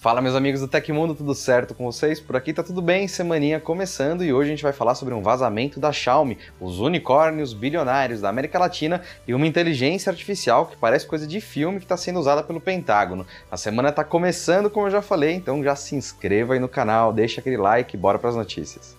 Fala meus amigos do Tecmundo, tudo certo com vocês? Por aqui tá tudo bem, semaninha começando e hoje a gente vai falar sobre um vazamento da Xiaomi, os unicórnios bilionários da América Latina e uma inteligência artificial que parece coisa de filme que está sendo usada pelo Pentágono. A semana tá começando, como eu já falei, então já se inscreva aí no canal, deixa aquele like e bora para as notícias.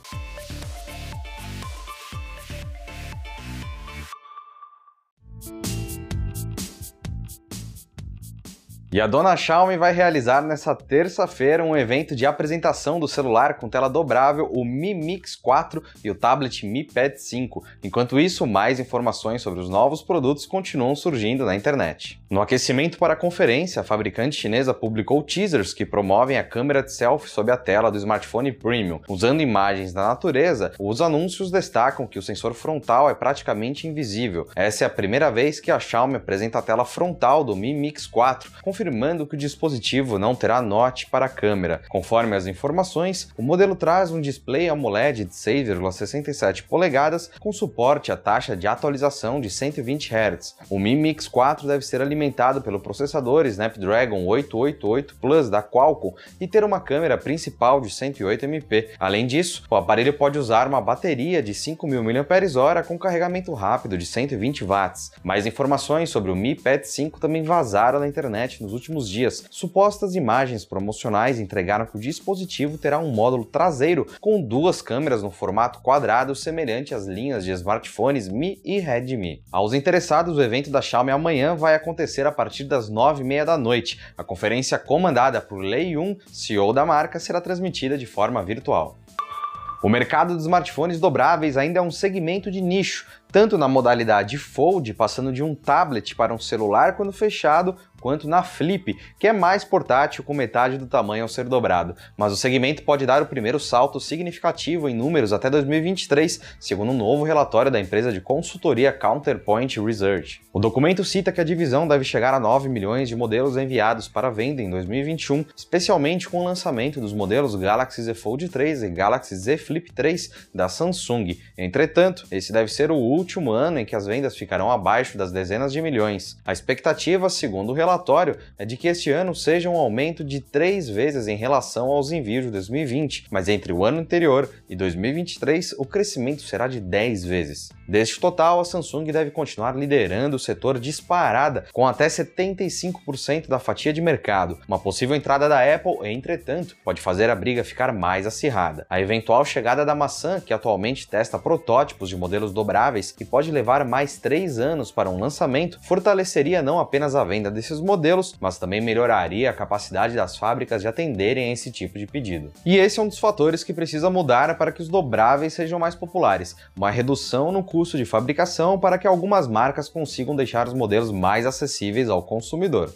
E a dona Xiaomi vai realizar nessa terça-feira um evento de apresentação do celular com tela dobrável, o Mi Mix 4 e o tablet Mi Pad 5. Enquanto isso, mais informações sobre os novos produtos continuam surgindo na internet. No aquecimento para a conferência, a fabricante chinesa publicou teasers que promovem a câmera de selfie sob a tela do smartphone premium. Usando imagens da natureza, os anúncios destacam que o sensor frontal é praticamente invisível. Essa é a primeira vez que a Xiaomi apresenta a tela frontal do Mi Mix 4, confirmando que o dispositivo não terá note para a câmera. Conforme as informações, o modelo traz um display AMOLED de 6,67 polegadas com suporte à taxa de atualização de 120 Hz. O Mi Mix 4 deve ser alimentado pelo processador Snapdragon 888 Plus da Qualcomm e ter uma câmera principal de 108 MP. Além disso, o aparelho pode usar uma bateria de 5.000 mAh com carregamento rápido de 120 watts. Mais informações sobre o Mi Pad 5 também vazaram na internet nos últimos dias. Supostas imagens promocionais entregaram que o dispositivo terá um módulo traseiro com duas câmeras no formato quadrado semelhante às linhas de smartphones Mi e Redmi. Aos interessados, o evento da Xiaomi amanhã vai acontecer a partir das 9h30 da noite. A conferência comandada por Lei Yun, CEO da marca, será transmitida de forma virtual. O mercado de smartphones dobráveis ainda é um segmento de nicho, tanto na modalidade Fold, passando de um tablet para um celular quando fechado, quanto na Flip, que é mais portátil com metade do tamanho ao ser dobrado. Mas o segmento pode dar o primeiro salto significativo em números até 2023, segundo um novo relatório da empresa de consultoria Counterpoint Research. O documento cita que a divisão deve chegar a 9 milhões de modelos enviados para venda em 2021, especialmente com o lançamento dos modelos Galaxy Z Fold 3 e Galaxy Z Flip 3 da Samsung. Entretanto, esse deve ser o último ano em que as vendas ficarão abaixo das dezenas de milhões. A expectativa, segundo o relatório, é de que este ano seja um aumento de três vezes em relação aos envios de 2020, mas entre o ano anterior e 2023 o crescimento será de 10 vezes. Deste total, a Samsung deve continuar liderando o setor disparada, com até 75% da fatia de mercado. Uma possível entrada da Apple, entretanto, pode fazer a briga ficar mais acirrada. A eventual chegada da maçã, que atualmente testa protótipos de modelos dobráveis e pode levar mais três anos para um lançamento, fortaleceria não apenas a venda desses modelos, mas também melhoraria a capacidade das fábricas de atenderem a esse tipo de pedido. E esse é um dos fatores que precisa mudar para que os dobráveis sejam mais populares, uma redução no custo de fabricação para que algumas marcas consigam deixar os modelos mais acessíveis ao consumidor.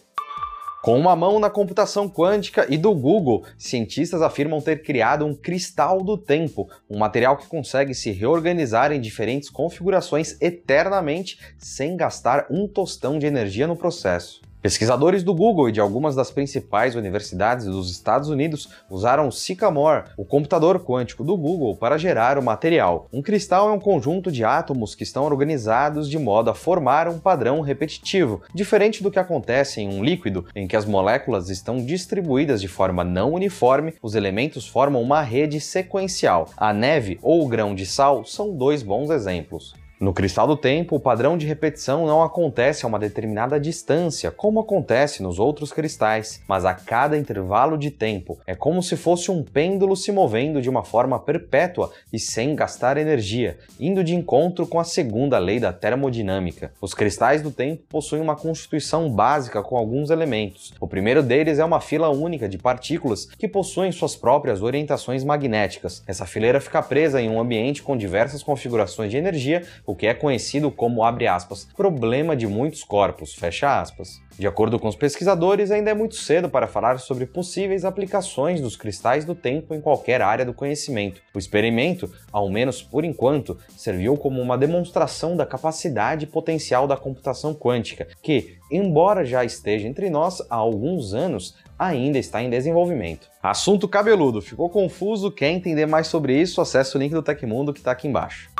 Com uma mão na computação quântica e do Google, cientistas afirmam ter criado um cristal do tempo, um material que consegue se reorganizar em diferentes configurações eternamente sem gastar um tostão de energia no processo. Pesquisadores do Google e de algumas das principais universidades dos Estados Unidos usaram o Sycamore, o computador quântico do Google, para gerar o material. Um cristal é um conjunto de átomos que estão organizados de modo a formar um padrão repetitivo, diferente do que acontece em um líquido, em que as moléculas estão distribuídas de forma não uniforme, os elementos formam uma rede sequencial. A neve ou o grão de sal são dois bons exemplos. No cristal do tempo, o padrão de repetição não acontece a uma determinada distância, como acontece nos outros cristais, mas a cada intervalo de tempo. É como se fosse um pêndulo se movendo de uma forma perpétua e sem gastar energia, indo de encontro com a segunda lei da termodinâmica. Os cristais do tempo possuem uma constituição básica com alguns elementos. O primeiro deles é uma fila única de partículas que possuem suas próprias orientações magnéticas. Essa fileira fica presa em um ambiente com diversas configurações de energia, o que é conhecido como, abre aspas, problema de muitos corpos, fecha aspas. De acordo com os pesquisadores, ainda é muito cedo para falar sobre possíveis aplicações dos cristais do tempo em qualquer área do conhecimento. O experimento, ao menos por enquanto, serviu como uma demonstração da capacidade e potencial da computação quântica, que, embora já esteja entre nós há alguns anos, ainda está em desenvolvimento. Assunto cabeludo, ficou confuso? Quer entender mais sobre isso? Acesse o link do Tecmundo que está aqui embaixo.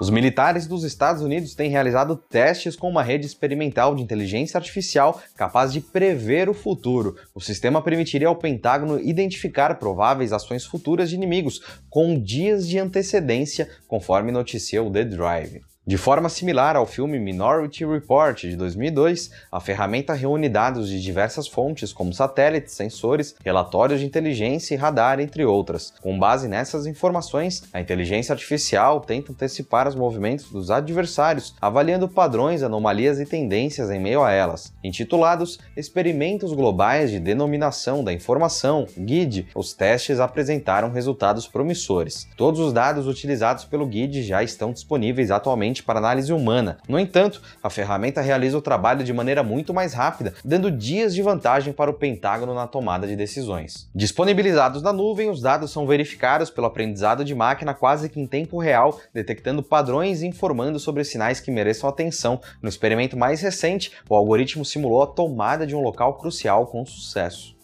Os militares dos Estados Unidos têm realizado testes com uma rede experimental de inteligência artificial capaz de prever o futuro. O sistema permitiria ao Pentágono identificar prováveis ações futuras de inimigos com dias de antecedência, conforme noticiou The Drive. De forma similar ao filme Minority Report de 2002, a ferramenta reúne dados de diversas fontes, como satélites, sensores, relatórios de inteligência e radar, entre outras. Com base nessas informações, a inteligência artificial tenta antecipar os movimentos dos adversários, avaliando padrões, anomalias e tendências em meio a elas. Intitulados Experimentos Globais de Denominação da Informação, GID, os testes apresentaram resultados promissores. Todos os dados utilizados pelo GID já estão disponíveis atualmente para análise humana. No entanto, a ferramenta realiza o trabalho de maneira muito mais rápida, dando dias de vantagem para o Pentágono na tomada de decisões. Disponibilizados na nuvem, os dados são verificados pelo aprendizado de máquina quase que em tempo real, detectando padrões e informando sobre sinais que mereçam atenção. No experimento mais recente, o algoritmo simulou a tomada de um local crucial com sucesso.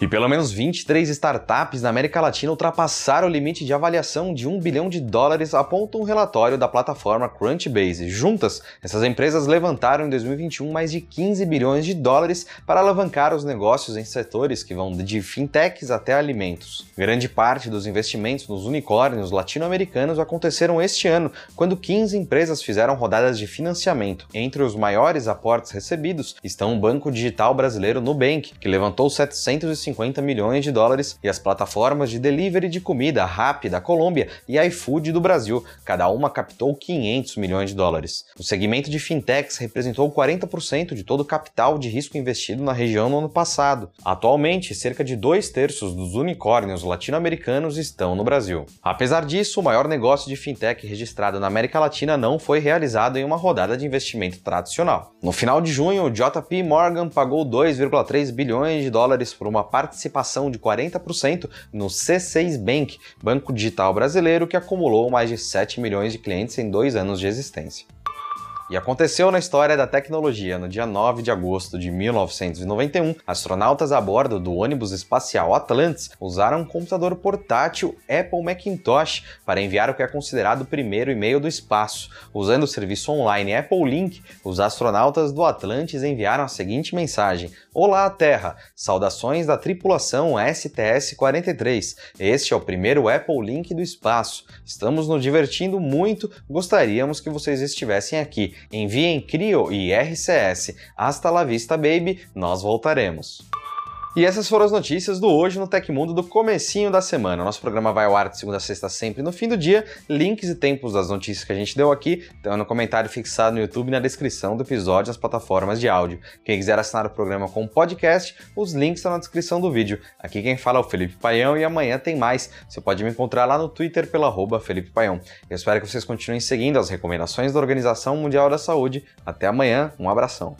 E pelo menos 23 startups na América Latina ultrapassaram o limite de avaliação de 1 bilhão de dólares, aponta um relatório da plataforma Crunchbase. Juntas, essas empresas levantaram em 2021 mais de 15 bilhões de dólares para alavancar os negócios em setores que vão de fintechs até alimentos. Grande parte dos investimentos nos unicórnios latino-americanos aconteceram este ano, quando 15 empresas fizeram rodadas de financiamento. Entre os maiores aportes recebidos estão o Banco Digital Brasileiro Nubank, que levantou 750 250 milhões de dólares, e as plataformas de delivery de comida Rappi da Colômbia e iFood do Brasil, cada uma captou 500 milhões de dólares. O segmento de fintechs representou 40% de todo o capital de risco investido na região no ano passado. Atualmente, cerca de dois terços dos unicórnios latino-americanos estão no Brasil. Apesar disso, o maior negócio de fintech registrado na América Latina não foi realizado em uma rodada de investimento tradicional. No final de junho, o JP Morgan pagou 2,3 bilhões de dólares por uma participação de 40% no C6 Bank, banco digital brasileiro que acumulou mais de 7 milhões de clientes em dois anos de existência. E aconteceu na história da tecnologia. No dia 9 de agosto de 1991, astronautas a bordo do ônibus espacial Atlantis usaram um computador portátil Apple Macintosh para enviar o que é considerado o primeiro e-mail do espaço. Usando o serviço online Apple Link, os astronautas do Atlantis enviaram a seguinte mensagem: Olá, Terra! Saudações da tripulação STS-43. Este é o primeiro Apple Link do espaço. Estamos nos divertindo muito, gostaríamos que vocês estivessem aqui. Enviem CRIO e RCS. Hasta la vista, baby. Nós voltaremos. E essas foram as notícias do Hoje no Tecmundo do comecinho da semana. Nosso programa vai ao ar de segunda a sexta sempre no fim do dia. Links e tempos das notícias que a gente deu aqui estão no comentário fixado no YouTube e na descrição do episódio nas plataformas de áudio. Quem quiser assinar o programa com podcast, os links estão na descrição do vídeo. Aqui quem fala é o Felipe Paião e amanhã tem mais. Você pode me encontrar lá no Twitter pela arroba Felipe Paião. Eu espero que vocês continuem seguindo as recomendações da Organização Mundial da Saúde. Até amanhã, um abração.